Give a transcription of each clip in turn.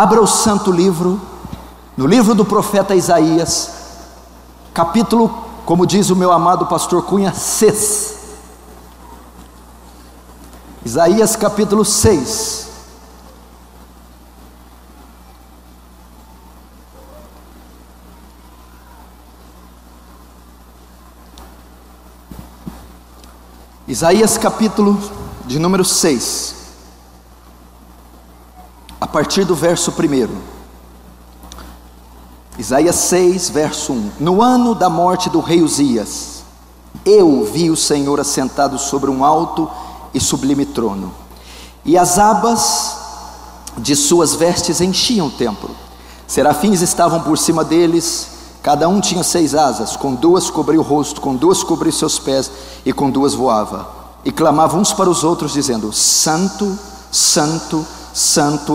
Abra o santo livro, no livro do profeta Isaías, capítulo, como diz o meu amado pastor Cunha, 6. Isaías capítulo 6. Isaías capítulo de número 6, a partir do verso 1. Isaías 6, verso 1: No ano da morte do rei Uzias, eu vi o Senhor assentado sobre um alto e sublime trono, e as abas de suas vestes enchiam o templo. Serafins estavam por cima deles, cada um tinha seis asas, com duas cobria o rosto, com duas cobria seus pés, e com duas voava e clamavam uns para os outros, dizendo: Santo, Santo, Santo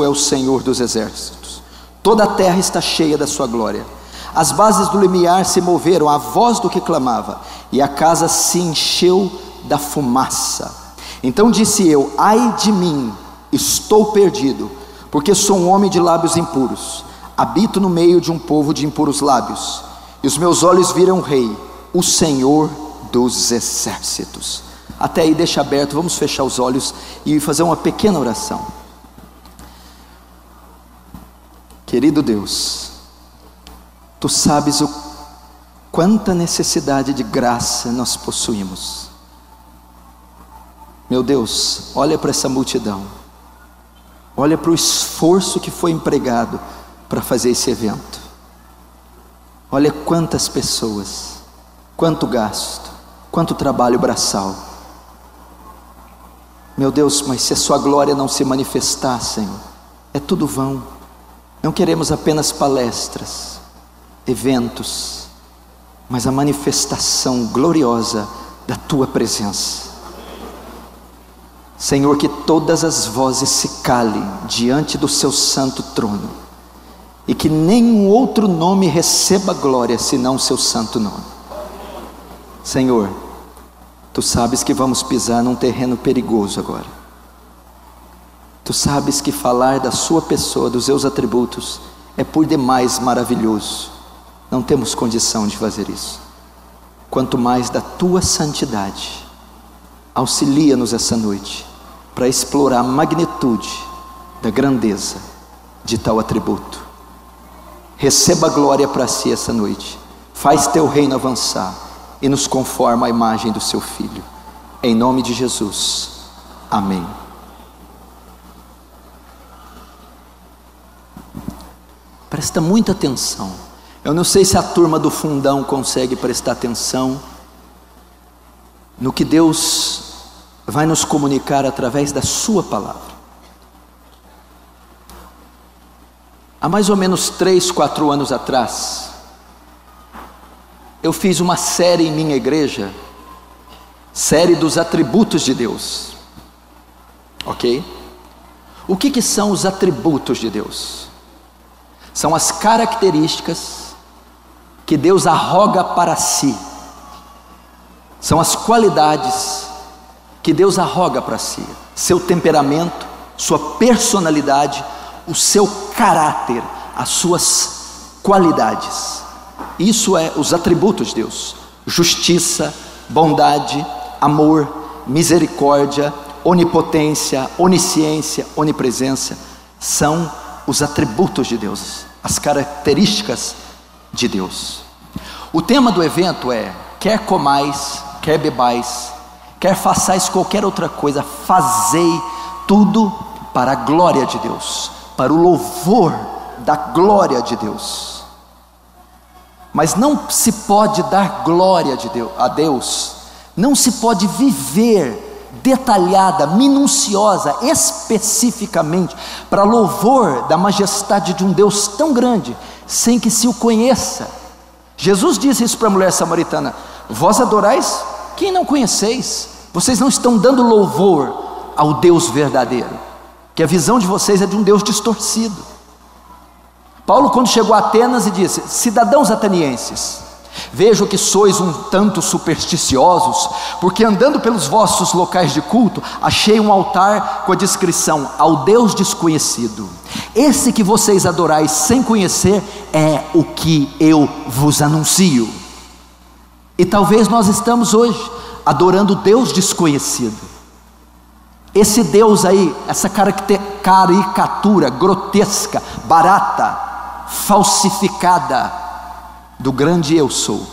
é o Senhor dos exércitos. Toda a terra está cheia da sua glória. As bases do limiar se moveram à voz do que clamava, e a casa se encheu da fumaça. Então disse eu: Ai de mim, estou perdido, porque sou um homem de lábios impuros. Habito no meio de um povo de impuros lábios, e os meus olhos viram o Rei, o Senhor dos exércitos. Até aí deixa aberto, vamos fechar os olhos e fazer uma pequena oração. Querido Deus, tu sabes o quanta necessidade de graça nós possuímos. Meu Deus, olha para essa multidão. Olha para o esforço que foi empregado para fazer esse evento. Olha quantas pessoas, quanto gasto, quanto trabalho braçal. Meu Deus, mas se a Sua glória não se manifestar, Senhor, é tudo vão. Não queremos apenas palestras, eventos, mas a manifestação gloriosa da Tua presença. Senhor, que todas as vozes se calem diante do Seu santo trono e que nenhum outro nome receba glória senão o Seu santo nome. Senhor, Tu sabes que vamos pisar num terreno perigoso agora. Tu sabes que falar da Sua pessoa, dos seus atributos, é por demais maravilhoso. Não temos condição de fazer isso. Quanto mais da Tua santidade, auxilia-nos essa noite para explorar a magnitude da grandeza de tal atributo. Receba glória para si essa noite. Faz teu reino avançar e nos conforma à imagem do seu Filho. Em nome de Jesus. Amém. Presta muita atenção. Eu não sei se a turma do fundão consegue prestar atenção no que Deus vai nos comunicar através da Sua palavra. Há mais ou menos três, quatro anos atrás, eu fiz uma série em minha igreja, série dos atributos de Deus. Ok? O que, que são os atributos de Deus? São as características que Deus arroga para si, são as qualidades que Deus arroga para si, seu temperamento, sua personalidade, o seu caráter, as suas qualidades. Isso é os atributos de Deus: justiça, bondade, amor, misericórdia, onipotência, onisciência, onipresença. São os atributos de Deus, as características de Deus. O tema do evento é: quer comais, quer bebais, quer façais qualquer outra coisa, fazei tudo para a glória de Deus, para o louvor da glória de Deus. Mas não se pode dar glória de Deus, a Deus, não se pode viver detalhada, minuciosa, especificamente, para louvor da majestade de um Deus tão grande, sem que se o conheça. Jesus disse isso para a mulher samaritana: Vós adorais quem não conheceis, vocês não estão dando louvor ao Deus verdadeiro, que a visão de vocês é de um Deus distorcido. Paulo, quando chegou a Atenas, e disse: Cidadãos atenienses, vejo que sois um tanto supersticiosos, porque andando pelos vossos locais de culto, achei um altar com a descrição: Ao Deus desconhecido. Esse que vocês adorais sem conhecer é o que eu vos anuncio. E talvez nós estamos hoje adorando Deus desconhecido. Esse Deus aí, essa caricatura grotesca, barata, falsificada do grande eu sou.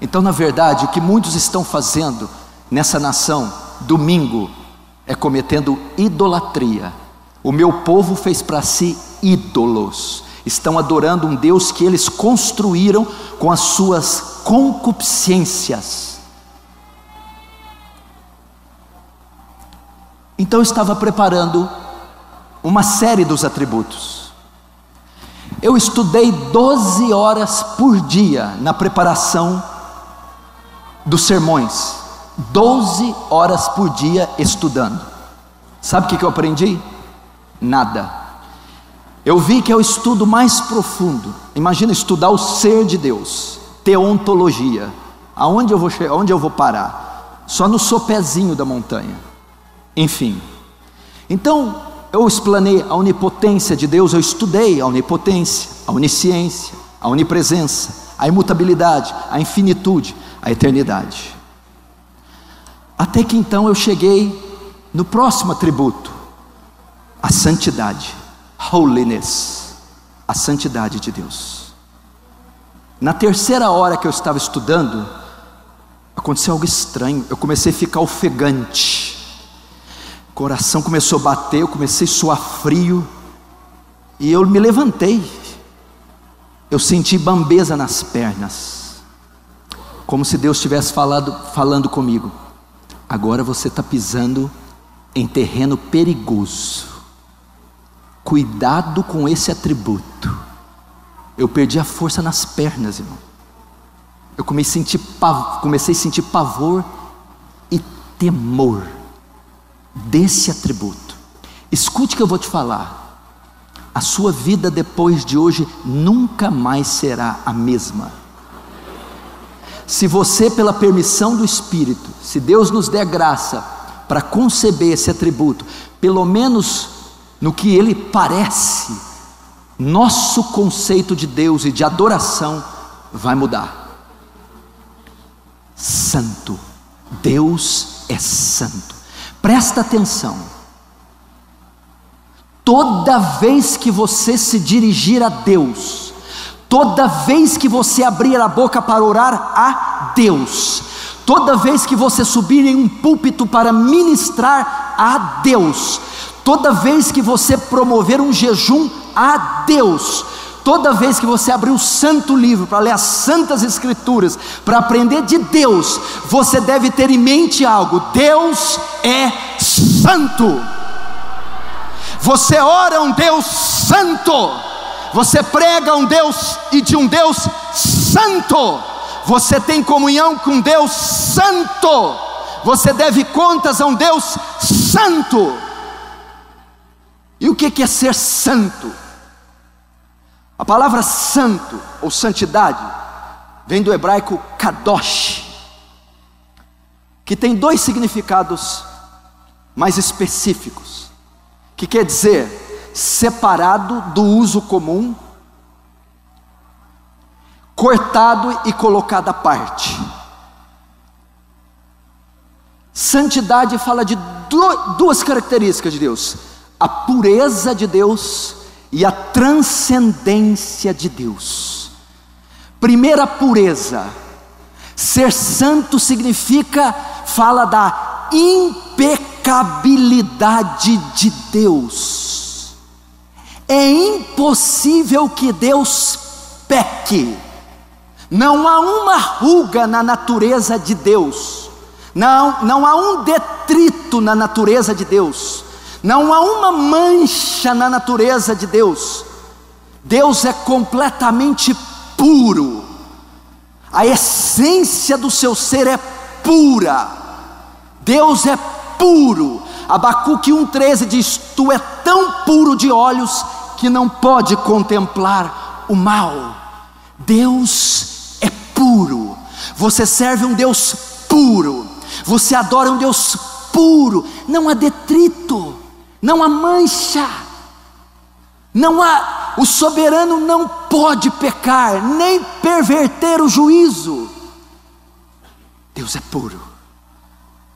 Então, na verdade, o que muitos estão fazendo nessa nação, domingo, é cometendo idolatria. O meu povo fez para si ídolos, estão adorando um Deus que eles construíram com as suas concupiscências. Então eu estava preparando uma série dos atributos. Eu estudei 12 horas por dia na preparação dos sermões, 12 horas por dia estudando. Sabe o que eu aprendi? Nada. Eu vi que é o estudo mais profundo. Imagina estudar o ser de Deus, teontologia. Aonde eu vou, aonde eu vou parar? Só no sopezinho da montanha. Enfim. Então, eu explanei a onipotência de Deus, eu estudei a onipotência, a onisciência, a onipresença, a imutabilidade, a infinitude, a eternidade. Até que então eu cheguei no próximo atributo, a santidade, holiness, a santidade de Deus. Na terceira hora que eu estava estudando, aconteceu algo estranho, eu comecei a ficar ofegante, coração começou a bater, eu comecei a suar frio, e eu me levantei, eu senti bambeza nas pernas, como se Deus estivesse falado, falando comigo. Agora você está pisando em terreno perigoso. Cuidado com esse atributo. Eu perdi a força nas pernas, irmão. Eu comecei a sentir, comecei a sentir pavor e temor desse atributo. Escute o que eu vou te falar. A sua vida depois de hoje nunca mais será a mesma. Se você, pela permissão do Espírito, se Deus nos der graça para conceber esse atributo, pelo menos no que ele parece, nosso conceito de Deus e de adoração vai mudar. Santo, Deus é santo. Presta atenção. Toda vez que você se dirigir a Deus, Toda vez que você abrir a boca para orar a Deus, toda vez que você subir em um púlpito para ministrar a Deus, toda vez que você promover um jejum a Deus, toda vez que você abrir o santo livro para ler as santas escrituras, para aprender de Deus, você deve ter em mente algo: Deus é santo. Você ora um Deus santo. Você prega um Deus e de um Deus santo. Você tem comunhão com Deus santo. Você deve contas a um Deus santo. E o que é ser santo? A palavra santo ou santidade vem do hebraico kadosh, que tem dois significados mais específicos, que quer dizer separado do uso comum, cortado e colocado à parte. Santidade fala de duas características de Deus: a pureza de Deus e a transcendência de Deus. Primeira pureza, ser santo significa, fala da impecabilidade de Deus. É impossível que Deus peque. Não há uma ruga na natureza de Deus. Não, não há um detrito na natureza de Deus. Não há uma mancha na natureza de Deus. Deus é completamente puro. A essência do seu ser é pura. Deus é puro. Abacuque 1,13 diz: Tu é tão puro de olhos que não pode contemplar o mal. Deus é puro. Você serve um Deus puro. Você adora um Deus puro. Não há detrito, não há mancha, não há, o soberano não pode pecar, nem perverter o juízo. Deus é puro.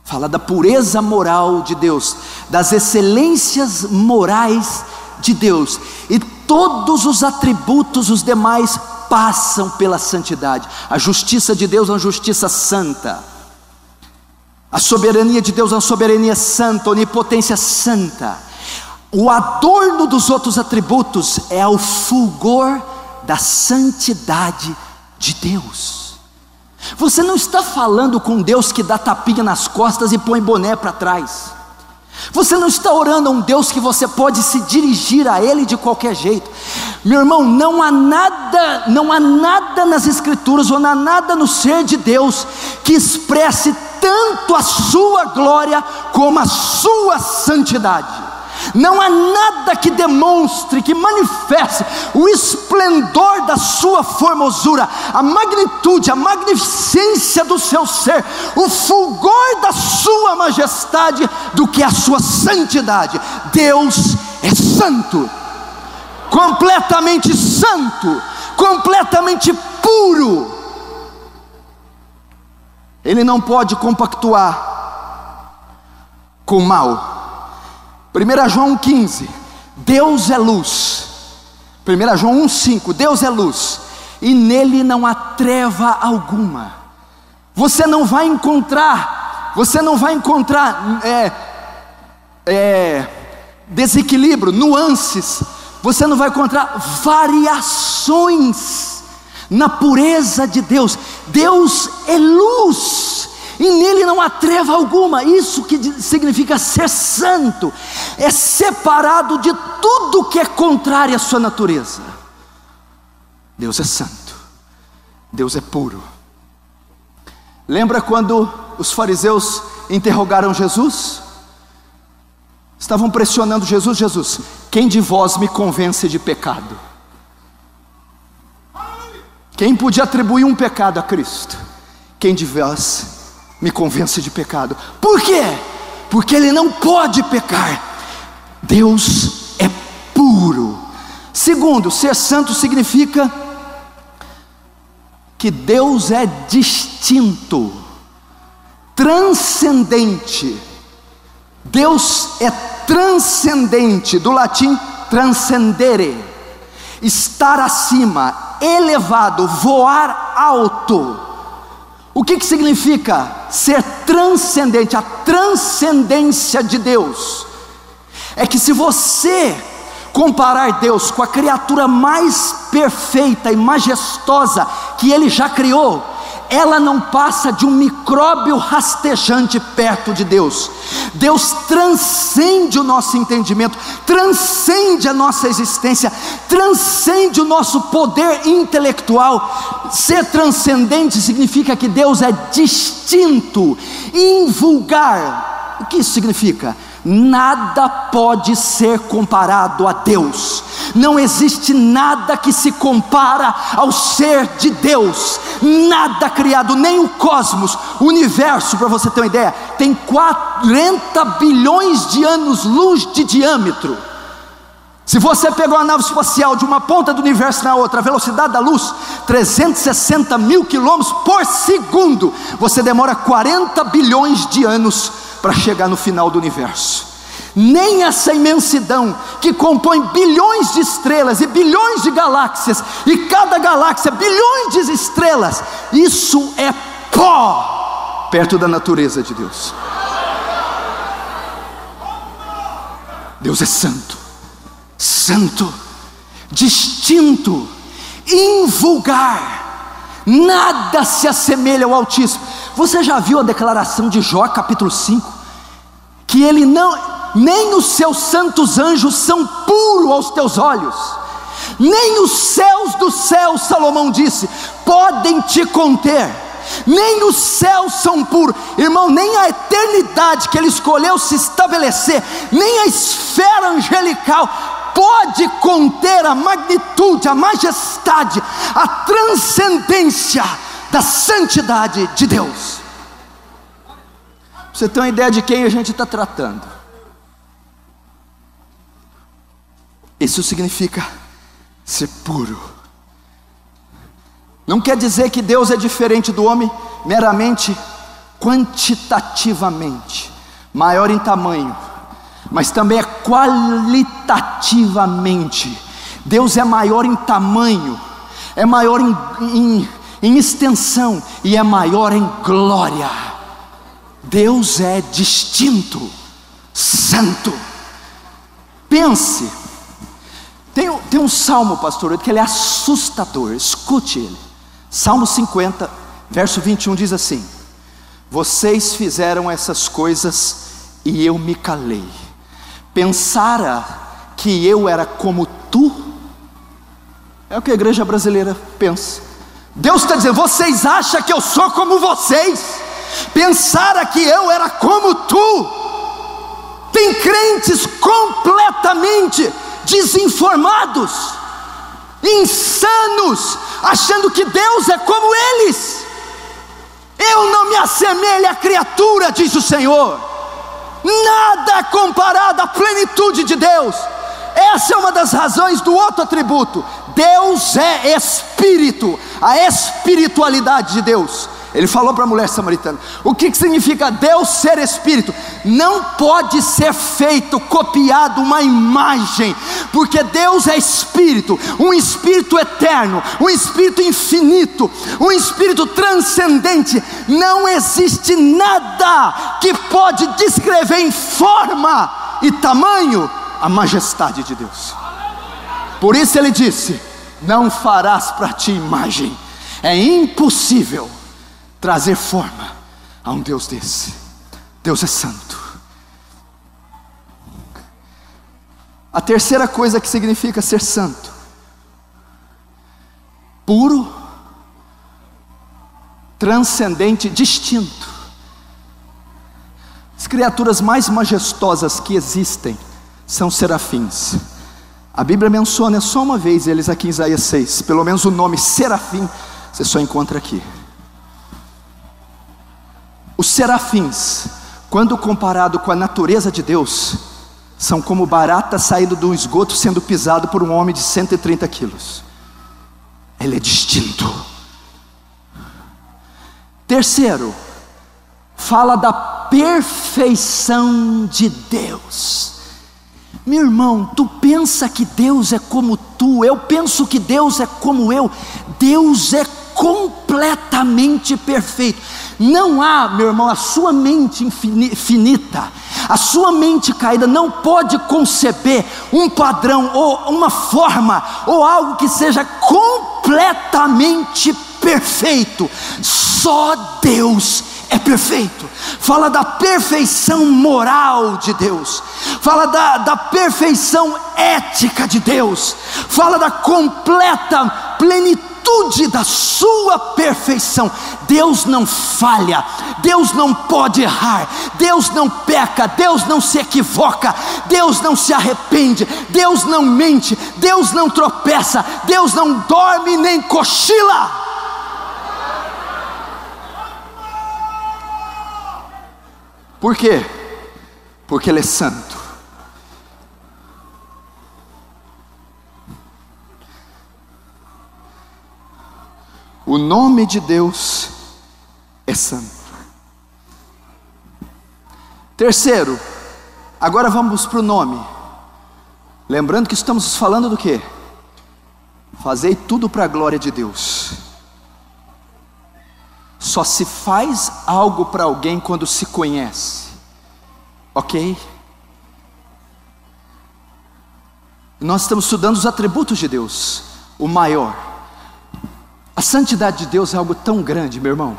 Fala da pureza moral de Deus, das excelências morais de Deus, e todos os atributos, os demais, passam pela santidade. A justiça de Deus é uma justiça santa. A soberania de Deus é uma soberania santa, onipotência santa. O adorno dos outros atributos é o fulgor da santidade de Deus. Você não está falando com Deus que dá tapinha nas costas e põe boné para trás. Você não está orando a um Deus que você pode se dirigir a Ele de qualquer jeito. Meu irmão, não há nada, não há nada nas Escrituras ou não há nada no ser de Deus que expresse tanto a sua glória como a sua santidade. Não há nada que demonstre, que manifeste o esplendor da sua formosura, a magnitude, a magnificência do seu ser, o fulgor da sua majestade, do que a sua santidade. Deus é santo, completamente santo, completamente puro. Ele não pode compactuar com o mal. 1 João 1,15: Deus é luz. 1 João 1,5: Deus é luz, e nele não há treva alguma. Você não vai encontrar, você não vai encontrar é, é, desequilíbrio, nuances, você não vai encontrar variações na pureza de Deus. Deus é luz e nele não há treva alguma. Isso que significa ser santo, é separado de tudo que é contrário à sua natureza. Deus é santo, Deus é puro. Lembra quando os fariseus interrogaram Jesus? Estavam pressionando Jesus, Jesus, quem de vós me convence de pecado? Quem podia atribuir um pecado a Cristo? Quem de vós me convence de pecado. Por quê? Porque ele não pode pecar. Deus é puro. Segundo, ser santo significa que Deus é distinto, transcendente. Deus é transcendente, do latim transcendere, estar acima, elevado, voar alto. O que, que significa ser transcendente? A transcendência de Deus é que se você comparar Deus com a criatura mais perfeita e majestosa que Ele já criou, ela não passa de um micróbio rastejante perto de Deus. Deus transcende o nosso entendimento, transcende a nossa existência, transcende o nosso poder intelectual. Ser transcendente significa que Deus é distinto, invulgar. O que isso significa? Nada pode ser comparado a Deus. Não existe nada que se compara ao ser de Deus. Nada criado, nem o cosmos, o universo, para você ter uma ideia, tem 40 bilhões de anos-luz de diâmetro. Se você pegar uma nave espacial de uma ponta do universo na outra, a velocidade da luz, 360 mil quilômetros por segundo, você demora 40 bilhões de anos para chegar no final do universo. Nem essa imensidão que compõe bilhões de estrelas e bilhões de galáxias, e cada galáxia bilhões de estrelas, isso é pó perto da natureza de Deus. Deus é santo, santo, distinto, invulgar, nada se assemelha ao Altíssimo. Você já viu a declaração de Jó, capítulo 5? Que ele não, nem os seus santos anjos são puros aos teus olhos, nem os céus dos céus, Salomão disse, podem te conter, nem os céus são puros, irmão, nem a eternidade que ele escolheu se estabelecer, nem a esfera angelical pode conter a magnitude, a majestade, a transcendência da santidade de Deus. Você tem uma ideia de quem a gente está tratando? Isso significa ser puro. Não quer dizer que Deus é diferente do homem meramente quantitativamente, maior em tamanho, mas também é qualitativamente. Deus é maior em tamanho, é maior em, em, em extensão e é maior em glória. Deus é distinto, santo. Pense, tem, tem um salmo, pastor, que ele é assustador, escute ele. Salmo 50, verso 21 diz assim: Vocês fizeram essas coisas e eu me calei. Pensara que eu era como tu? É o que a igreja brasileira pensa. Deus está dizendo: vocês acham que eu sou como vocês? Pensara que eu era como tu? Tem crentes completamente desinformados, insanos, achando que Deus é como eles. Eu não me assemelho à criatura, diz o Senhor. Nada comparado à plenitude de Deus. Essa é uma das razões do outro atributo. Deus é espírito, a espiritualidade de Deus. Ele falou para a mulher samaritana: o que, que significa Deus ser espírito? Não pode ser feito, copiado uma imagem, porque Deus é espírito, um espírito eterno, um espírito infinito, um espírito transcendente. Não existe nada que pode descrever em forma e tamanho a majestade de Deus. Por isso ele disse: Não farás para ti imagem, é impossível trazer forma a um Deus desse. Deus é santo. A terceira coisa que significa ser santo, puro, transcendente, distinto. As criaturas mais majestosas que existem são serafins. A Bíblia menciona só uma vez eles aqui em Isaías 6, pelo menos o nome serafim você só encontra aqui. Os serafins, quando comparado com a natureza de Deus, são como barata saindo um esgoto sendo pisado por um homem de 130 quilos. Ele é distinto. Terceiro, fala da perfeição de Deus. Meu irmão, tu pensa que Deus é como tu, eu penso que Deus é como eu. Deus é completamente perfeito. Não há, meu irmão, a sua mente infinita, a sua mente caída não pode conceber um padrão ou uma forma ou algo que seja completamente perfeito. Só Deus é perfeito. Fala da perfeição moral de Deus, fala da, da perfeição ética de Deus, fala da completa plenitude plenitude da sua perfeição. Deus não falha, Deus não pode errar, Deus não peca, Deus não se equivoca, Deus não se arrepende, Deus não mente, Deus não tropeça, Deus não dorme nem cochila. Por quê? Porque Ele é santo. O nome de Deus é santo. Terceiro, agora vamos para o nome. Lembrando que estamos falando do que? Fazei tudo para a glória de Deus. Só se faz algo para alguém quando se conhece, ok? Nós estamos estudando os atributos de Deus, o maior. A santidade de Deus é algo tão grande, meu irmão.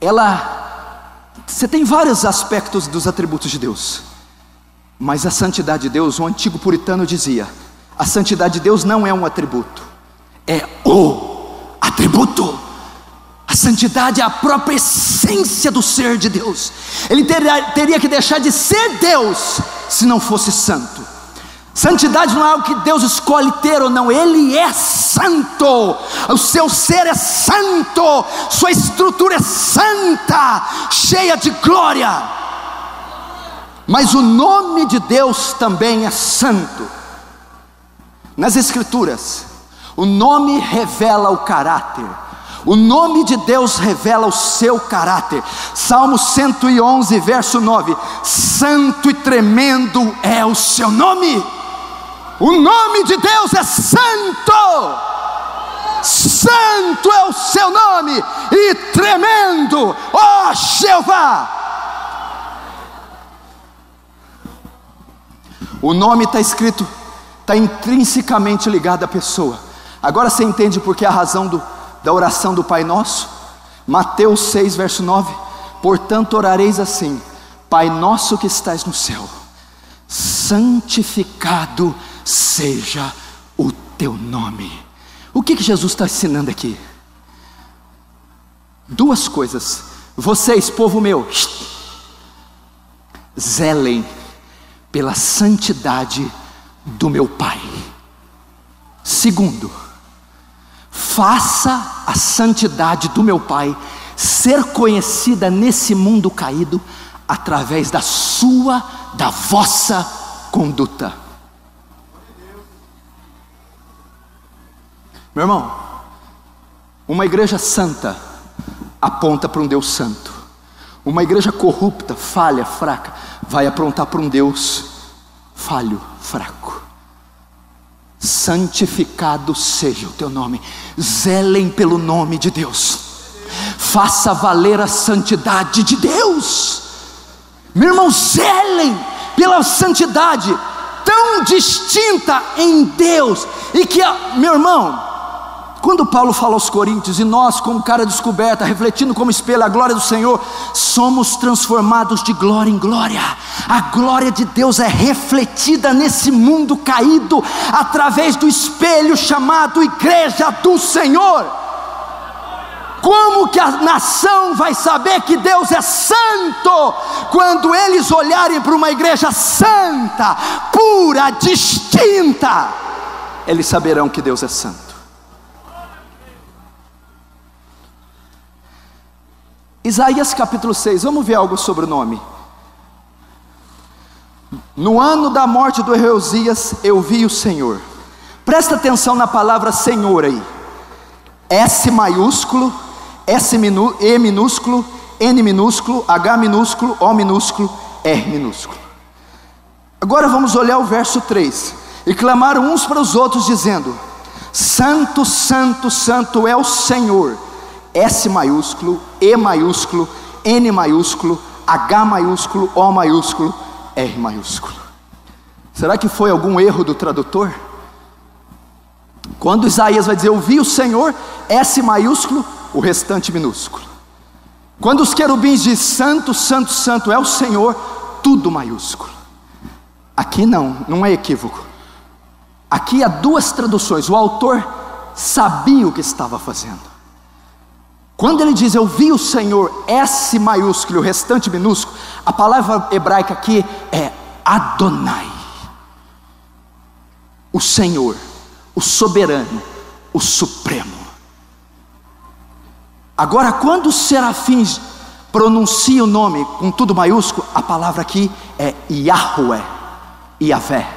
Ela, você tem vários aspectos dos atributos de Deus, mas a santidade de Deus, o antigo puritano dizia: a santidade de Deus não é um atributo, é o atributo. A santidade é a própria essência do ser de Deus. Ele teria, teria que deixar de ser Deus se não fosse santo. Santidade não é algo que Deus escolhe ter ou não, Ele é santo, o seu ser é santo, sua estrutura é santa, cheia de glória. Mas o nome de Deus também é santo. nas Escrituras, o nome revela o caráter. O nome de Deus revela o seu caráter. Salmo 111, verso 9: Santo e tremendo é o seu nome. O nome de Deus é santo. Santo é o seu nome e tremendo, ó Jeová. O nome está escrito, está intrinsecamente ligado à pessoa. Agora você entende por que a razão do, da oração do Pai Nosso? Mateus 6, verso 9: Portanto, orareis assim: Pai nosso que estás no céu, santificado o teu nome. O que, que Jesus está ensinando aqui? Duas coisas. Vocês, povo meu, zelem pela santidade do meu Pai. Segundo, faça a santidade do meu Pai ser conhecida nesse mundo caído através da sua, da vossa conduta. Meu irmão, uma igreja santa aponta para um Deus santo. Uma igreja corrupta, falha, fraca, vai aprontar para um Deus falho, fraco. Santificado seja o teu nome, zelem pelo nome de Deus, faça valer a santidade de Deus, meu irmão, zelem pela santidade tão distinta em Deus, e que, meu irmão, quando Paulo fala aos Coríntios, e nós, como cara descoberta, refletindo como espelho a glória do Senhor, somos transformados de glória em glória. A glória de Deus é refletida nesse mundo caído através do espelho chamado Igreja do Senhor. Como que a nação vai saber que Deus é santo quando eles olharem para uma igreja santa, pura, distinta? Eles saberão que Deus é santo. Isaías capítulo 6, vamos ver algo sobre o nome. No ano da morte do Reusias, eu vi o Senhor. Presta atenção na palavra Senhor aí. S maiúsculo, S minú, E minúsculo, N minúsculo, H minúsculo, O minúsculo, R minúsculo. Agora vamos olhar o verso 3. E clamaram uns para os outros, dizendo: Santo, Santo, Santo é o Senhor S maiúsculo, E maiúsculo, N maiúsculo, H maiúsculo, O maiúsculo, R maiúsculo. Será que foi algum erro do tradutor? Quando Isaías vai dizer, eu vi o Senhor, S maiúsculo, o restante minúsculo. Quando os querubins dizem, santo, santo, santo é o Senhor, tudo maiúsculo. Aqui não, não é equívoco. Aqui há duas traduções, o autor sabia o que estava fazendo. Quando ele diz eu vi o Senhor, S maiúsculo o restante minúsculo, a palavra hebraica aqui é Adonai. O Senhor, o soberano, o supremo. Agora, quando os serafins pronunciam o nome com tudo maiúsculo, a palavra aqui é Yahweh, Yahvé.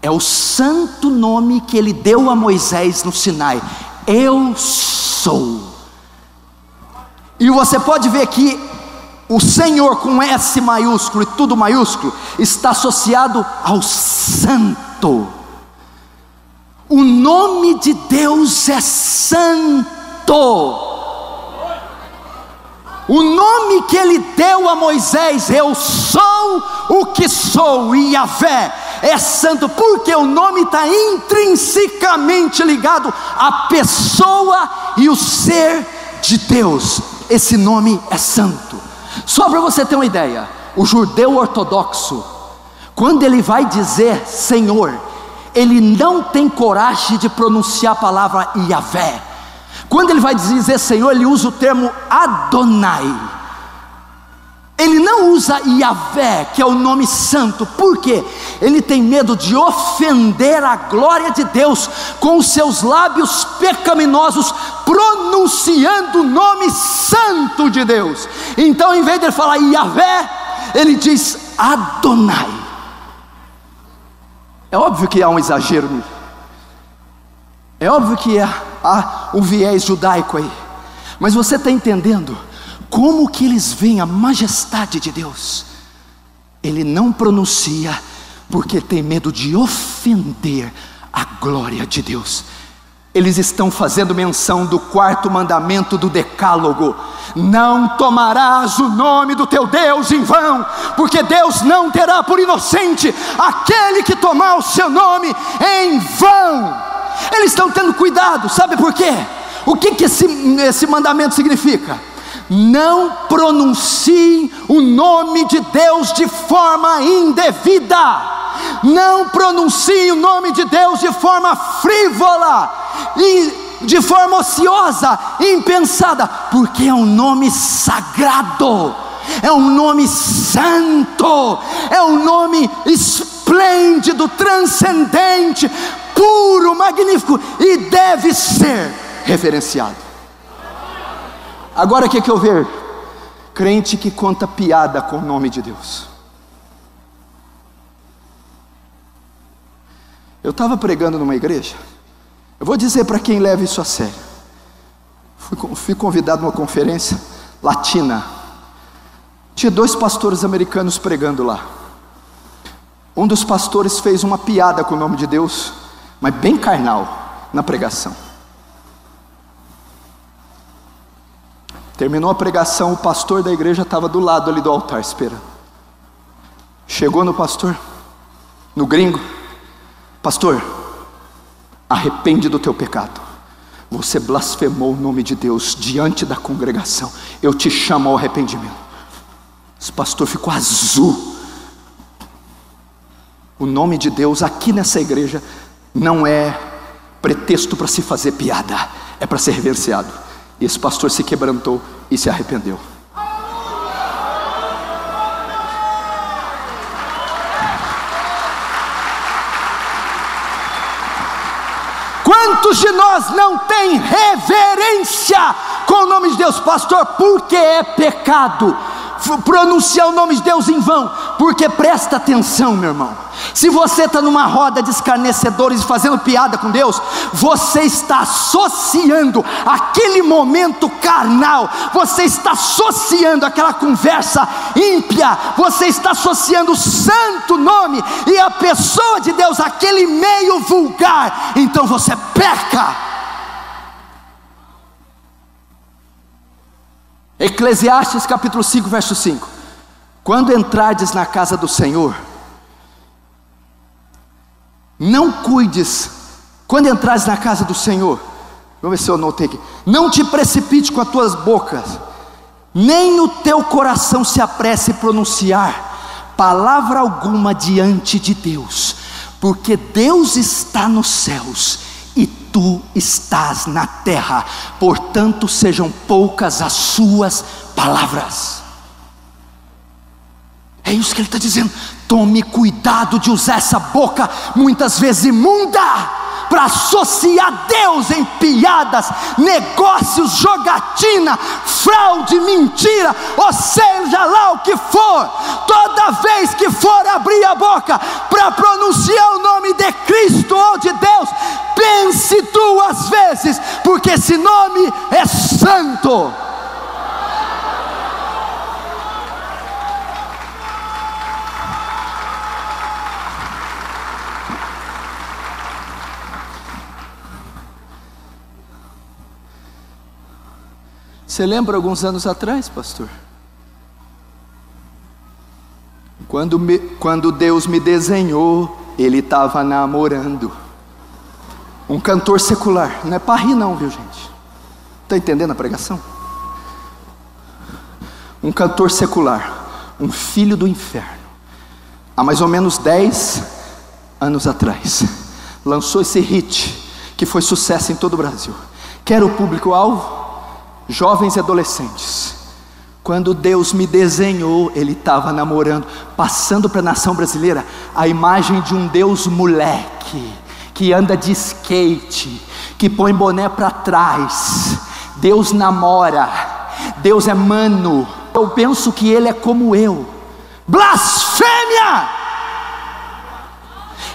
É o santo nome que ele deu a Moisés no Sinai. Eu sou. E você pode ver que o Senhor com S maiúsculo e tudo maiúsculo está associado ao Santo. O nome de Deus é Santo. O nome que ele deu a Moisés, eu sou o que sou, e Yahvé é santo, porque o nome está intrinsecamente ligado à pessoa e o ser de Deus esse nome é santo. Só para você ter uma ideia, o judeu ortodoxo, quando ele vai dizer Senhor, ele não tem coragem de pronunciar a palavra Yahvé. Quando ele vai dizer Senhor, ele usa o termo Adonai. Ele não usa Yahvé, que é o nome santo, por quê? Ele tem medo de ofender a glória de Deus com os seus lábios pecaminosos, pronunciando o nome santo de Deus. Então, em vez de ele falar Yahvé, ele diz Adonai. É óbvio que há um exagero É óbvio que há, há um viés judaico aí, mas você está entendendo como que eles veem a majestade de Deus? Ele não pronuncia porque tem medo de ofender a glória de Deus. Eles estão fazendo menção do quarto mandamento do Decálogo: Não tomarás o nome do teu Deus em vão, porque Deus não terá por inocente aquele que tomar o seu nome em vão. Eles estão tendo cuidado, sabe por quê? O que, que esse, esse mandamento significa? Não pronuncie o nome de Deus de forma indevida, não pronuncie o nome de Deus de forma frívola de forma ociosa, impensada, porque é um nome sagrado, é um nome santo, é um nome esplêndido, transcendente, puro, magnífico e deve ser referenciado. Agora o que, que eu vejo? Crente que conta piada com o nome de Deus. Eu estava pregando numa igreja. Eu vou dizer para quem leva isso a sério. Fui, fui convidado numa conferência latina. Tinha dois pastores americanos pregando lá. Um dos pastores fez uma piada com o nome de Deus, mas bem carnal, na pregação. Terminou a pregação, o pastor da igreja estava do lado ali do altar esperando. Chegou no pastor, no gringo, pastor, arrepende do teu pecado. Você blasfemou o nome de Deus diante da congregação. Eu te chamo ao arrependimento. Esse pastor ficou azul. O nome de Deus aqui nessa igreja não é pretexto para se fazer piada, é para ser reverenciado. E esse pastor se quebrantou e se arrependeu. Quantos de nós não tem reverência com o nome de Deus, pastor? Porque é pecado pronunciar o nome de Deus em vão, porque presta atenção, meu irmão. Se você está numa roda de escarnecedores fazendo piada com Deus, você está associando aquele momento carnal, você está associando aquela conversa ímpia, você está associando o santo nome e a pessoa de Deus, aquele meio vulgar, então você peca. Eclesiastes capítulo 5, verso 5. Quando entrardes na casa do Senhor, não cuides, quando entrares na casa do Senhor, vamos ver se eu anotei aqui, não te precipite com as tuas bocas, nem o teu coração se apresse pronunciar palavra alguma diante de Deus, porque Deus está nos céus tu estás na terra, portanto sejam poucas as suas palavras. É isso que ele está dizendo. Tome cuidado de usar essa boca, muitas vezes imunda, para associar Deus em piadas, negócios, jogatina, fraude, mentira, ou seja lá o que for, toda vez que for abrir a boca para pronunciar o nome de Cristo ou de Deus, pense duas vezes, porque esse nome é santo. Você lembra alguns anos atrás, pastor? Quando, me, quando Deus me desenhou, Ele estava namorando. Um cantor secular, não é para rir, não, viu gente? Está entendendo a pregação? Um cantor secular, um filho do inferno, há mais ou menos 10 anos atrás, lançou esse hit que foi sucesso em todo o Brasil. Quer o público-alvo? Jovens e adolescentes. Quando Deus me desenhou, Ele estava namorando, passando para a nação brasileira a imagem de um Deus moleque, que anda de skate, que põe boné para trás. Deus namora, Deus é mano. Eu penso que Ele é como eu, blasfêmia!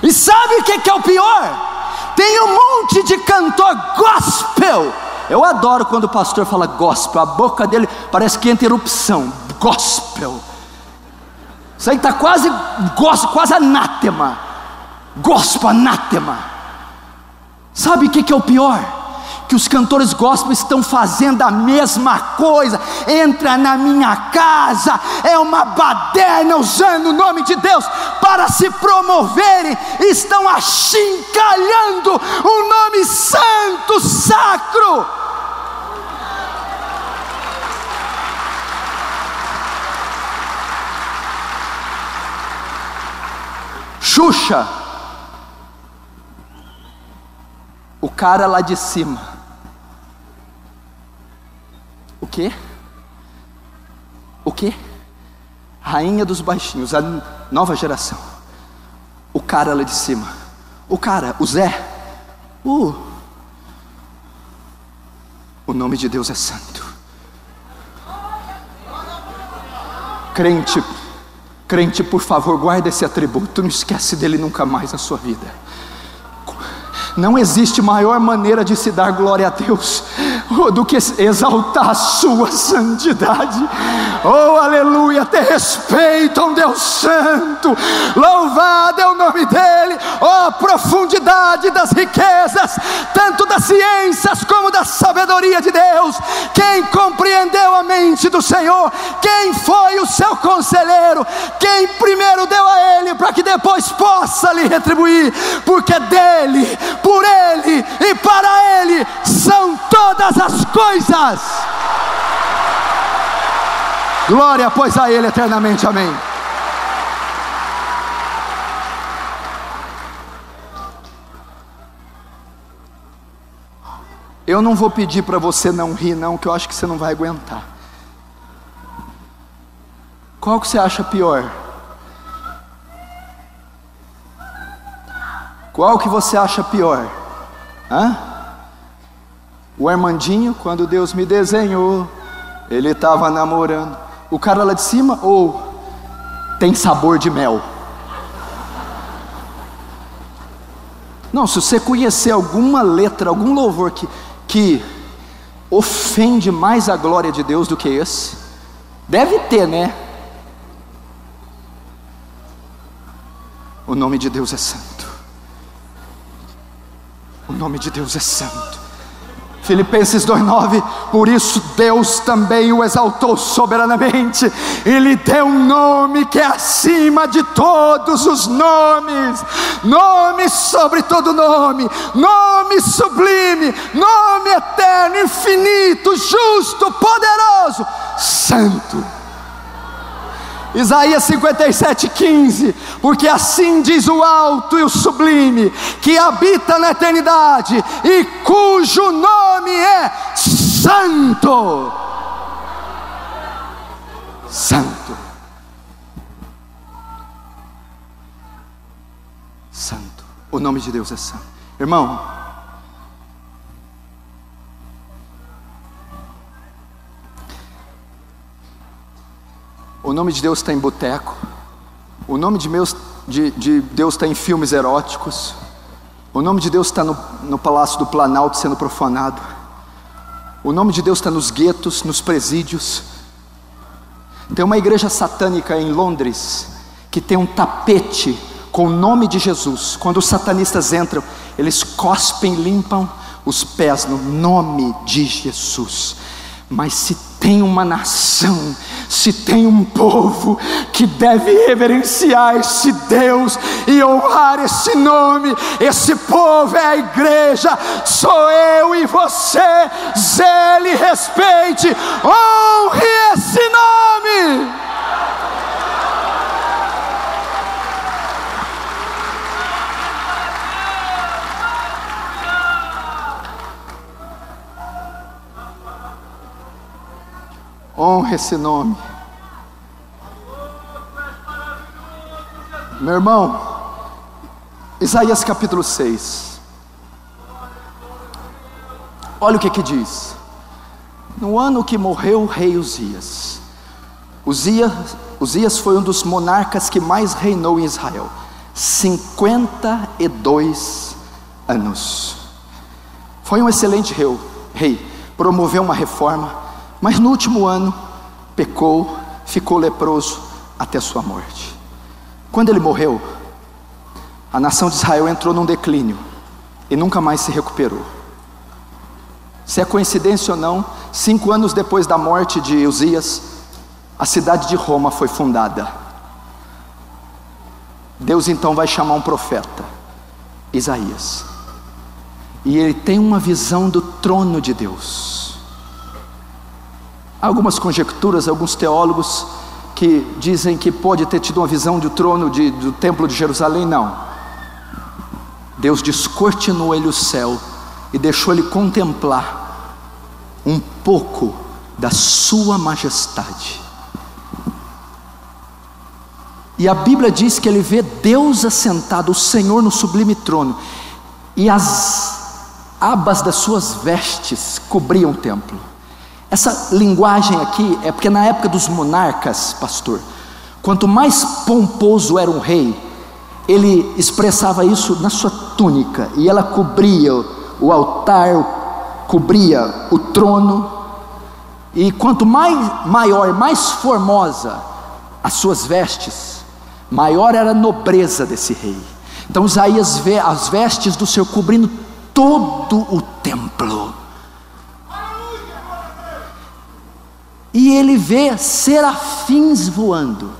E sabe o que, é o pior? Tem um monte de cantor gospel. Eu adoro quando o pastor fala gospel, a boca dele parece que entra erupção. Gospel. Isso aí está quase gospel, quase anátema. Gospel, anátema. Sabe o que, que é o pior? que os cantores gospel estão fazendo a mesma coisa. Entra na minha casa, é uma baderna usando o nome de Deus para se promoverem, estão achincalhando o nome santo, sacro. Xuxa, o cara lá de cima, o quê? O quê? Rainha dos baixinhos, a nova geração. O cara lá de cima. O cara, o Zé. Uh. O nome de Deus é santo. Crente, crente, por favor, guarda esse atributo, não esquece dele nunca mais na sua vida. Não existe maior maneira de se dar glória a Deus do que exaltar a sua santidade. Oh, aleluia! A um Deus santo. Louvado é o nome dele. Oh, profundidade das riquezas, tanto das ciências como da sabedoria de Deus. Quem compreendeu a mente do Senhor? Quem foi o seu conselheiro? Quem primeiro deu a ele para que depois possa lhe retribuir? Porque dele, por ele e para ele são todas as coisas. Glória, pois, a Ele eternamente. Amém. Eu não vou pedir para você não rir, não, que eu acho que você não vai aguentar. Qual que você acha pior? Qual que você acha pior? Hã? O Armandinho, quando Deus me desenhou, ele estava namorando. O cara lá de cima, ou tem sabor de mel? Não, se você conhecer alguma letra, algum louvor que, que ofende mais a glória de Deus do que esse, deve ter, né? O nome de Deus é santo. O nome de Deus é santo. Filipenses 2,9: Por isso Deus também o exaltou soberanamente, e lhe deu um nome que é acima de todos os nomes, nome sobre todo nome, nome sublime, nome eterno, infinito, justo, poderoso, santo Isaías 57, 15: Porque assim diz o alto e o sublime, que habita na eternidade e cujo nome é Santo. Santo. Santo. O nome de Deus é santo. Irmão, O nome de Deus está em boteco. O nome de, meus, de, de Deus está em filmes eróticos. O nome de Deus está no, no Palácio do Planalto sendo profanado. O nome de Deus está nos guetos, nos presídios. Tem uma igreja satânica em Londres que tem um tapete com o nome de Jesus. Quando os satanistas entram, eles cospem, limpam os pés no nome de Jesus. Mas se tem uma nação, se tem um povo que deve reverenciar esse Deus e honrar esse nome, esse povo é a igreja, sou eu e você, zele, respeite, honre esse nome. Honre esse nome. Meu irmão, Isaías capítulo 6. Olha o que que diz. No ano que morreu o rei Uzias, Uzias, Uzias foi um dos monarcas que mais reinou em Israel. 52 anos. Foi um excelente rei, promoveu uma reforma, mas no último ano pecou, ficou leproso até sua morte. Quando ele morreu, a nação de Israel entrou num declínio e nunca mais se recuperou. Se é coincidência ou não, cinco anos depois da morte de Uzias, a cidade de Roma foi fundada. Deus então vai chamar um profeta, Isaías, e ele tem uma visão do trono de Deus. Algumas conjecturas, alguns teólogos que dizem que pode ter tido uma visão do trono de, do templo de Jerusalém, não. Deus descortinou ele o céu e deixou ele contemplar um pouco da sua majestade. E a Bíblia diz que ele vê Deus assentado, o Senhor no sublime trono, e as abas das suas vestes cobriam o templo. Essa linguagem aqui é porque na época dos monarcas, pastor, quanto mais pomposo era um rei, ele expressava isso na sua túnica, e ela cobria o altar, cobria o trono, e quanto mais maior, mais formosa as suas vestes, maior era a nobreza desse rei. Então Isaías vê as vestes do Senhor cobrindo todo o templo. E ele vê serafins voando.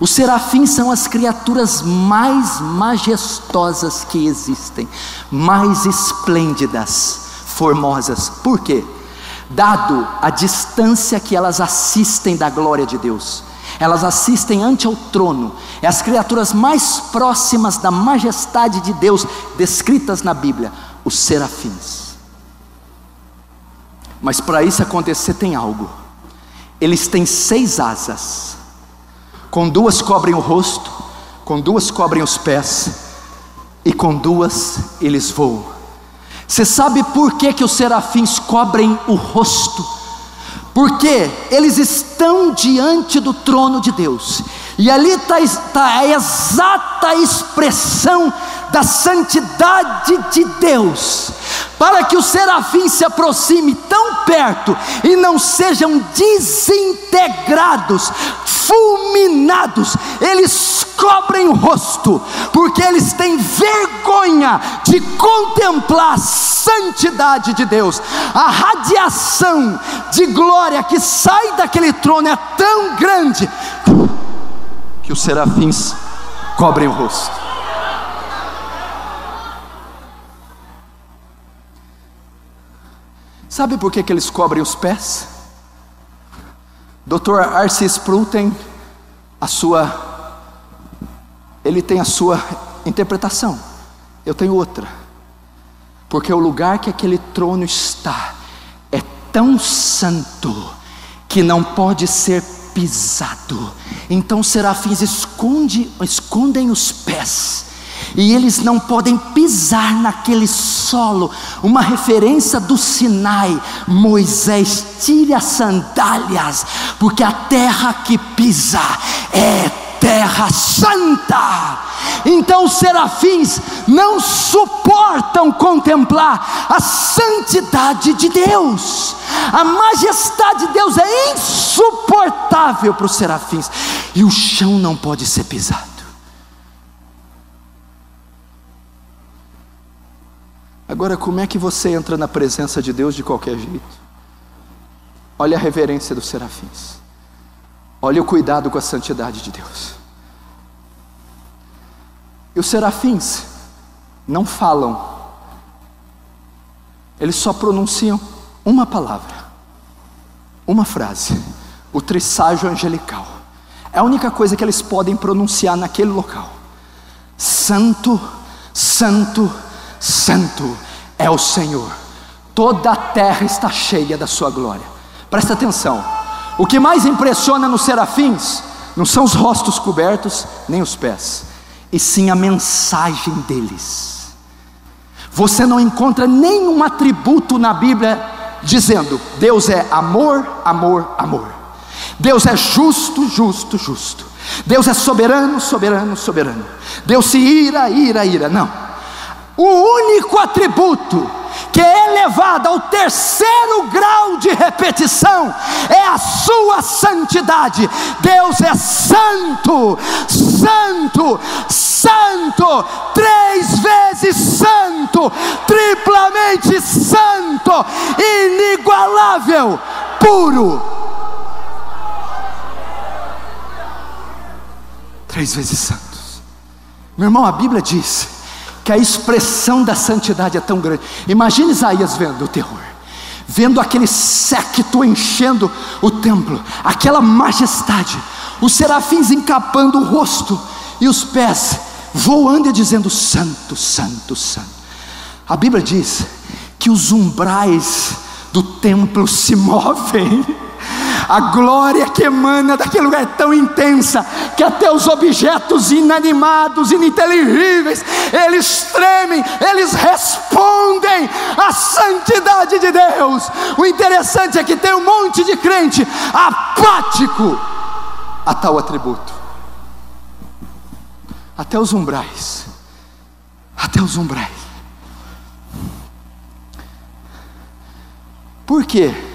Os serafins são as criaturas mais majestosas que existem, mais esplêndidas, formosas. Por quê? Dado a distância que elas assistem da glória de Deus, elas assistem ante ao trono, é as criaturas mais próximas da majestade de Deus descritas na Bíblia, os serafins. Mas para isso acontecer tem algo eles têm seis asas, com duas cobrem o rosto, com duas cobrem os pés, e com duas eles voam. Você sabe por que, que os serafins cobrem o rosto? Porque eles estão diante do trono de Deus, e ali está tá a exata expressão da santidade de Deus, para que os serafins se aproxime tão perto e não sejam desintegrados, fulminados, eles cobrem o rosto, porque eles têm vergonha de contemplar a santidade de Deus, a radiação de glória que sai daquele trono é tão grande que os serafins cobrem o rosto. Sabe por que, que eles cobrem os pés? Dr. Sproul tem a sua, ele tem a sua interpretação. Eu tenho outra. Porque o lugar que aquele trono está é tão santo que não pode ser pisado. Então serafins esconde, escondem os pés. E eles não podem pisar naquele solo, uma referência do Sinai. Moisés, tire as sandálias, porque a terra que pisa é terra santa. Então os serafins não suportam contemplar a santidade de Deus, a majestade de Deus é insuportável para os serafins, e o chão não pode ser pisado. Agora, como é que você entra na presença de Deus de qualquer jeito? Olha a reverência dos serafins. Olha o cuidado com a santidade de Deus. E os serafins não falam, eles só pronunciam uma palavra, uma frase, o trisságio angelical. É a única coisa que eles podem pronunciar naquele local. Santo, Santo, Santo é o Senhor. Toda a terra está cheia da sua glória. Presta atenção. O que mais impressiona nos serafins não são os rostos cobertos, nem os pés, e sim a mensagem deles. Você não encontra nenhum atributo na Bíblia dizendo: Deus é amor, amor, amor. Deus é justo, justo, justo. Deus é soberano, soberano, soberano. Deus se ira, ira, ira. Não. O único atributo que é elevado ao terceiro grau de repetição é a sua santidade. Deus é santo, santo, santo, três vezes santo, triplamente santo, inigualável, puro. Três vezes santos. Meu irmão, a Bíblia diz que a expressão da santidade é tão grande. Imagine Isaías vendo o terror, vendo aquele séquito enchendo o templo, aquela majestade, os serafins encapando o rosto e os pés voando e dizendo: Santo, Santo, Santo. A Bíblia diz que os umbrais do templo se movem. A glória que emana daquele lugar é tão intensa que até os objetos inanimados, ininteligíveis, eles tremem, eles respondem à santidade de Deus. O interessante é que tem um monte de crente apático a tal atributo. Até os umbrais. Até os umbrais. Por quê?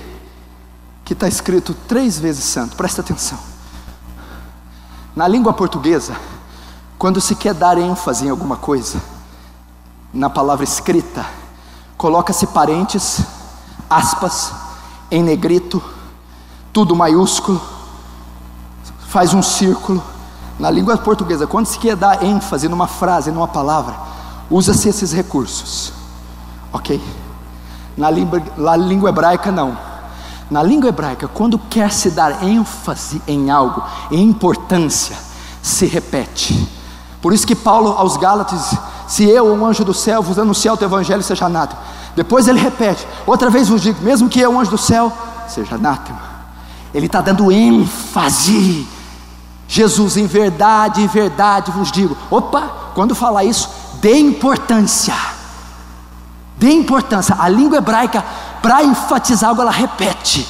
Que está escrito três vezes santo, presta atenção. Na língua portuguesa, quando se quer dar ênfase em alguma coisa, na palavra escrita, coloca-se parentes, aspas, em negrito, tudo maiúsculo, faz um círculo. Na língua portuguesa, quando se quer dar ênfase numa frase, numa palavra, usa-se esses recursos, ok? Na língua, na língua hebraica, não na língua hebraica, quando quer se dar ênfase em algo, em importância, se repete. Por isso que Paulo aos Gálatas, se eu, um anjo do céu, vos anunciar o teu evangelho, seja anátema. Depois ele repete, outra vez vos digo, mesmo que eu, um anjo do céu, seja anátema. Ele está dando ênfase. Jesus, em verdade, em verdade vos digo. Opa, quando falar isso, dê importância. Dê importância. A língua hebraica para enfatizar algo, ela repete.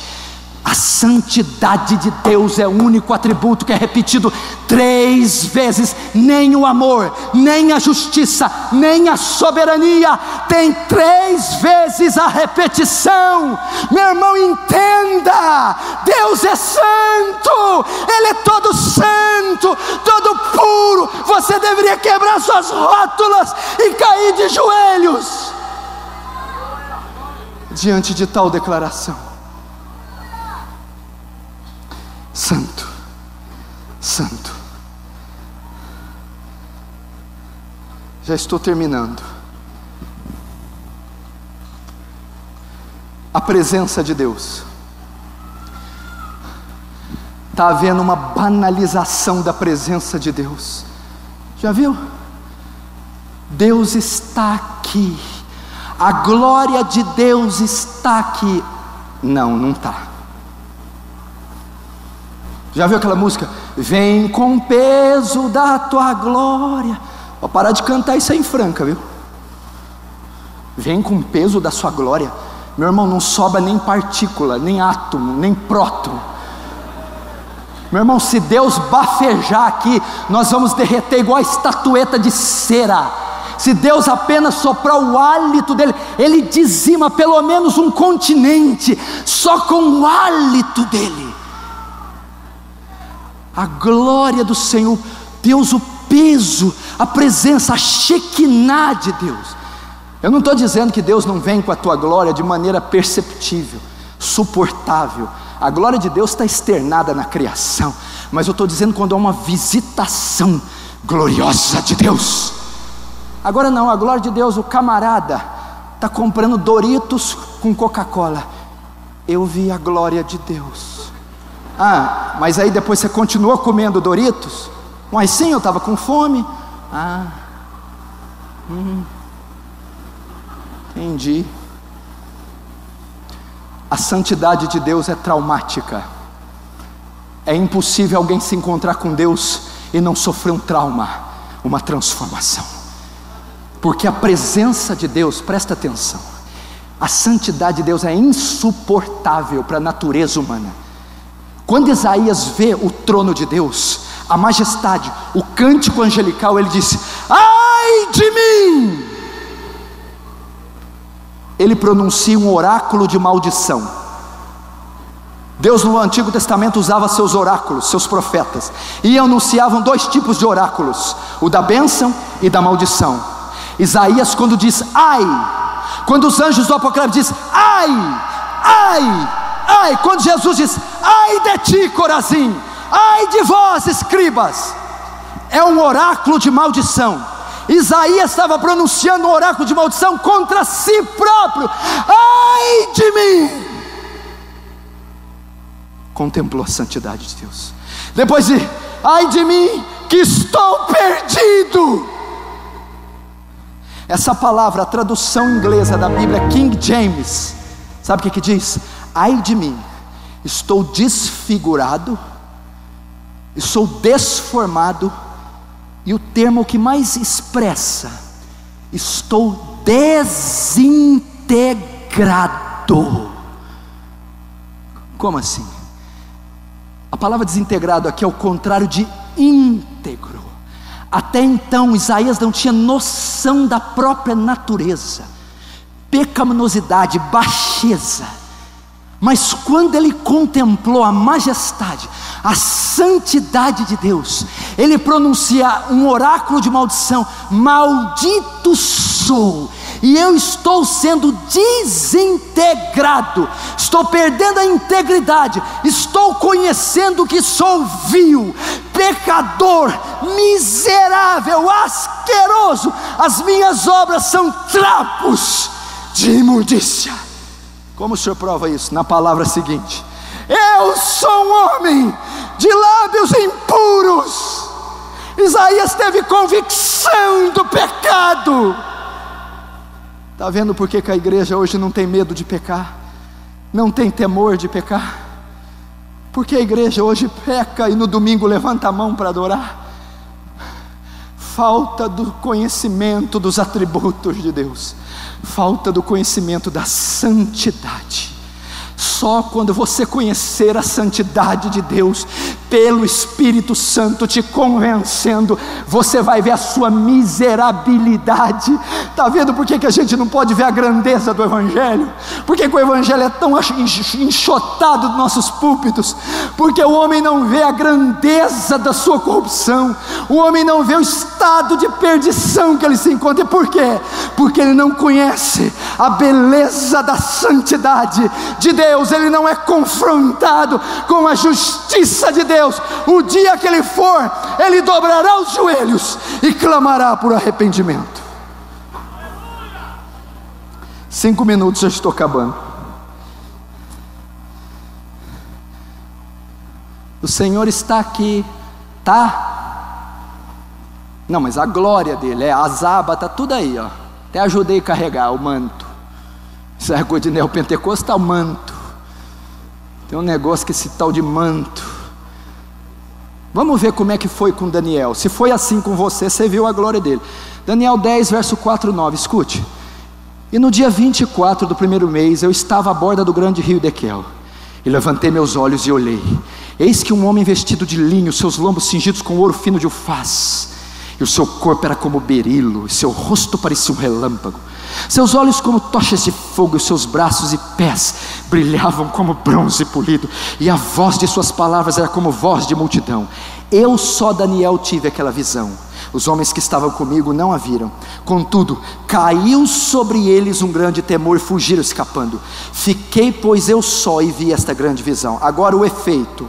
A santidade de Deus é o único atributo que é repetido três vezes. Nem o amor, nem a justiça, nem a soberania tem três vezes a repetição. Meu irmão, entenda: Deus é santo, Ele é todo santo, todo puro. Você deveria quebrar suas rótulas e cair de joelhos diante de tal declaração. Santo, Santo. Já estou terminando. A presença de Deus. Está havendo uma banalização da presença de Deus. Já viu? Deus está aqui a glória de Deus está aqui. Não, não está. Já viu aquela música? Vem com o peso da tua glória. Vou parar de cantar isso aí em franca, viu? Vem com o peso da sua glória. Meu irmão, não sobra nem partícula, nem átomo, nem próton. Meu irmão, se Deus bafejar aqui, nós vamos derreter igual a estatueta de cera se Deus apenas soprar o hálito dele, ele dizima pelo menos um continente, só com o hálito dele. A glória do Senhor, Deus, o peso, a presença, a Shekinah de Deus. Eu não estou dizendo que Deus não vem com a tua glória de maneira perceptível, suportável. A glória de Deus está externada na criação, mas eu estou dizendo quando há uma visitação gloriosa de Deus Agora não, a glória de Deus, o camarada está comprando Doritos com Coca-Cola. Eu vi a glória de Deus. Ah, mas aí depois você continuou comendo Doritos? Mas sim, eu estava com fome. Ah, hum, entendi. A santidade de Deus é traumática. É impossível alguém se encontrar com Deus e não sofrer um trauma, uma transformação porque a presença de Deus, presta atenção, a santidade de Deus é insuportável para a natureza humana. Quando Isaías vê o trono de Deus, a majestade, o cântico angelical, ele disse: Ai de mim! ele pronuncia um oráculo de maldição. Deus no Antigo Testamento usava seus oráculos, seus profetas, e anunciavam dois tipos de oráculos: o da bênção e da maldição. Isaías, quando diz ai, quando os anjos do Apocalipse diz ai, ai, ai, quando Jesus diz ai de ti, Corazim, ai de vós, escribas, é um oráculo de maldição. Isaías estava pronunciando um oráculo de maldição contra si próprio. Ai de mim! Contemplou a santidade de Deus. Depois de, ai de mim, que estou perdido. Essa palavra, a tradução inglesa da Bíblia, King James, sabe o que, que diz? Ai de mim, estou desfigurado, estou desformado e o termo que mais expressa, estou desintegrado. Como assim? A palavra desintegrado aqui é o contrário de íntegro. Até então Isaías não tinha noção da própria natureza, pecaminosidade, baixeza. Mas quando ele contemplou a majestade, a santidade de Deus, ele pronuncia um oráculo de maldição: Maldito sou, e eu estou sendo desintegrado, estou perdendo a integridade, estou conhecendo que sou vil, pecador, miserável, asqueroso, as minhas obras são trapos de imundícia. Como o senhor prova isso? Na palavra seguinte: Eu sou um homem de lábios impuros. Isaías teve convicção do pecado. Está vendo por que, que a igreja hoje não tem medo de pecar? Não tem temor de pecar? Porque a igreja hoje peca e no domingo levanta a mão para adorar? Falta do conhecimento dos atributos de Deus falta do conhecimento da santidade. Só quando você conhecer a santidade de Deus, pelo Espírito Santo te convencendo, você vai ver a sua miserabilidade. Está vendo por que, que a gente não pode ver a grandeza do Evangelho? Por que, que o Evangelho é tão enxotado dos nossos púlpitos? Porque o homem não vê a grandeza da sua corrupção, o homem não vê o estado de perdição que ele se encontra. E por quê? Porque ele não conhece a beleza da santidade de Deus Deus, ele não é confrontado com a justiça de Deus. O dia que ele for, ele dobrará os joelhos e clamará por arrependimento. Cinco minutos, já estou acabando. O Senhor está aqui, tá? Não, mas a glória dele, é a azaba, está tudo aí, ó. Até ajudei a carregar o manto. Isso é coisa de neopentecostal, manto. Tem um negócio que esse tal de manto. Vamos ver como é que foi com Daniel. Se foi assim com você, você viu a glória dele. Daniel 10, verso 4 9. Escute. E no dia 24 do primeiro mês, eu estava à borda do grande rio Dequel. E levantei meus olhos e olhei. Eis que um homem vestido de linho, seus lombos cingidos com ouro fino de ufaz, e o seu corpo era como berilo, e seu rosto parecia um relâmpago seus olhos como tochas de fogo, os seus braços e pés brilhavam como bronze polido, e a voz de suas palavras era como voz de multidão. Eu só Daniel tive aquela visão. Os homens que estavam comigo não a viram. Contudo, caiu sobre eles um grande temor e fugiram escapando. Fiquei, pois, eu só e vi esta grande visão. Agora o efeito,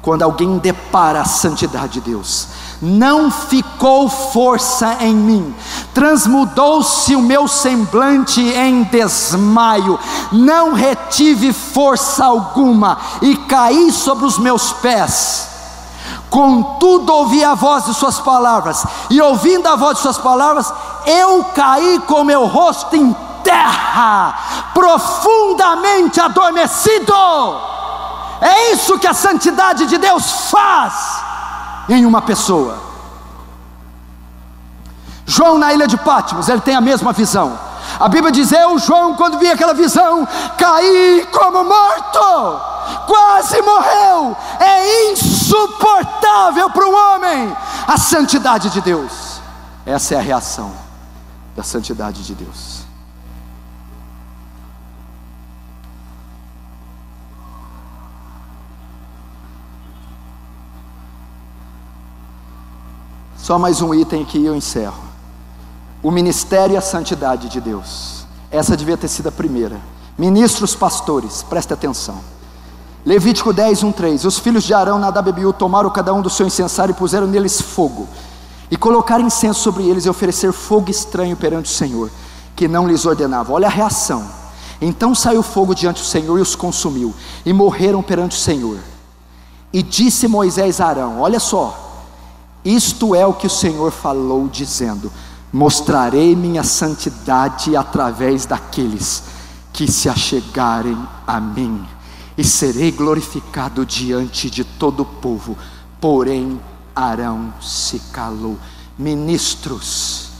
quando alguém depara a santidade de Deus não ficou força em mim, transmudou-se o meu semblante em desmaio, não retive força alguma e caí sobre os meus pés. Contudo, ouvi a voz de Suas palavras, e ouvindo a voz de Suas palavras, eu caí com meu rosto em terra, profundamente adormecido. É isso que a santidade de Deus faz em uma pessoa. João na ilha de Patmos, ele tem a mesma visão. A Bíblia diz: Eu, João, quando vi aquela visão, caí como morto, quase morreu. É insuportável para o homem a santidade de Deus. Essa é a reação da santidade de Deus. Só mais um item aqui e eu encerro. O ministério e a santidade de Deus. Essa devia ter sido a primeira. Ministros, pastores, preste atenção. Levítico 10, 1, 3. Os filhos de Arão, Nadab e tomaram cada um do seu incensário e puseram neles fogo. E colocaram incenso sobre eles e oferecer fogo estranho perante o Senhor, que não lhes ordenava. Olha a reação. Então saiu fogo diante do Senhor e os consumiu, e morreram perante o Senhor. E disse Moisés a Arão: Olha só, isto é o que o Senhor falou, dizendo: Mostrarei minha santidade através daqueles que se achegarem a mim e serei glorificado diante de todo o povo. Porém, Arão se calou. Ministros,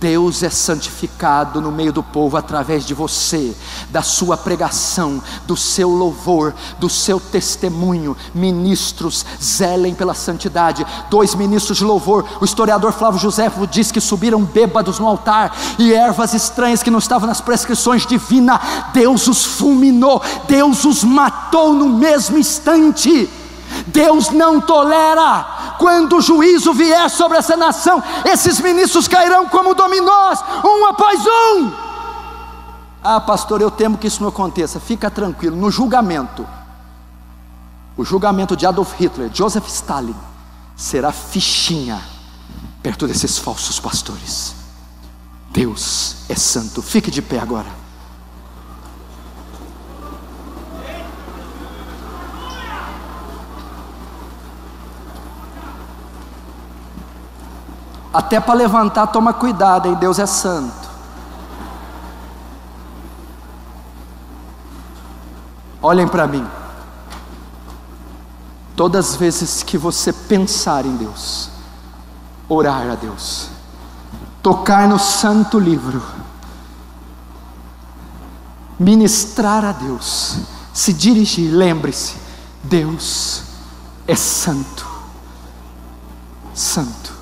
Deus é santificado no meio do povo através de você, da sua pregação, do seu louvor, do seu testemunho. Ministros, zelem pela santidade. Dois ministros de louvor, o historiador Flávio José diz que subiram bêbados no altar e ervas estranhas que não estavam nas prescrições divinas. Deus os fulminou, Deus os matou no mesmo instante. Deus não tolera. Quando o juízo vier sobre essa nação, esses ministros cairão como dominós, um após um. Ah, pastor, eu temo que isso não aconteça. Fica tranquilo, no julgamento, o julgamento de Adolf Hitler, Joseph Stalin, será fichinha perto desses falsos pastores. Deus é santo. Fique de pé agora. Até para levantar, toma cuidado, hein? Deus é santo. Olhem para mim. Todas as vezes que você pensar em Deus, orar a Deus, tocar no santo livro, ministrar a Deus, se dirigir, lembre-se, Deus é santo. Santo.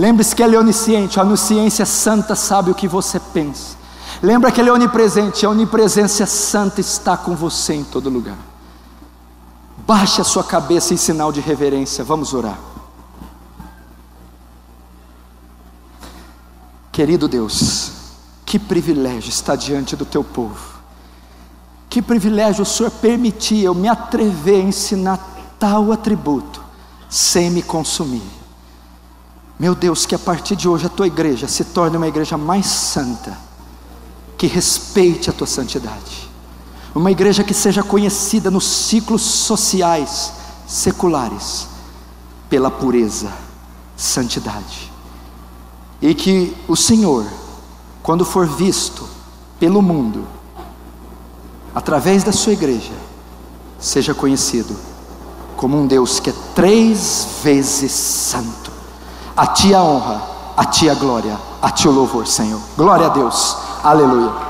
Lembre-se que ele é onisciente, a onisciência santa sabe o que você pensa. Lembra que ele é onipresente, a onipresença santa está com você em todo lugar. Baixe a sua cabeça em sinal de reverência, vamos orar. Querido Deus, que privilégio estar diante do teu povo. Que privilégio o Senhor permitir eu me atrever a ensinar tal atributo sem me consumir. Meu Deus, que a partir de hoje a tua igreja se torne uma igreja mais santa, que respeite a tua santidade, uma igreja que seja conhecida nos ciclos sociais, seculares, pela pureza, santidade, e que o Senhor, quando for visto pelo mundo, através da sua igreja, seja conhecido como um Deus que é três vezes santo a ti a honra, a ti a glória, a ti o louvor, Senhor. Glória a Deus. Aleluia.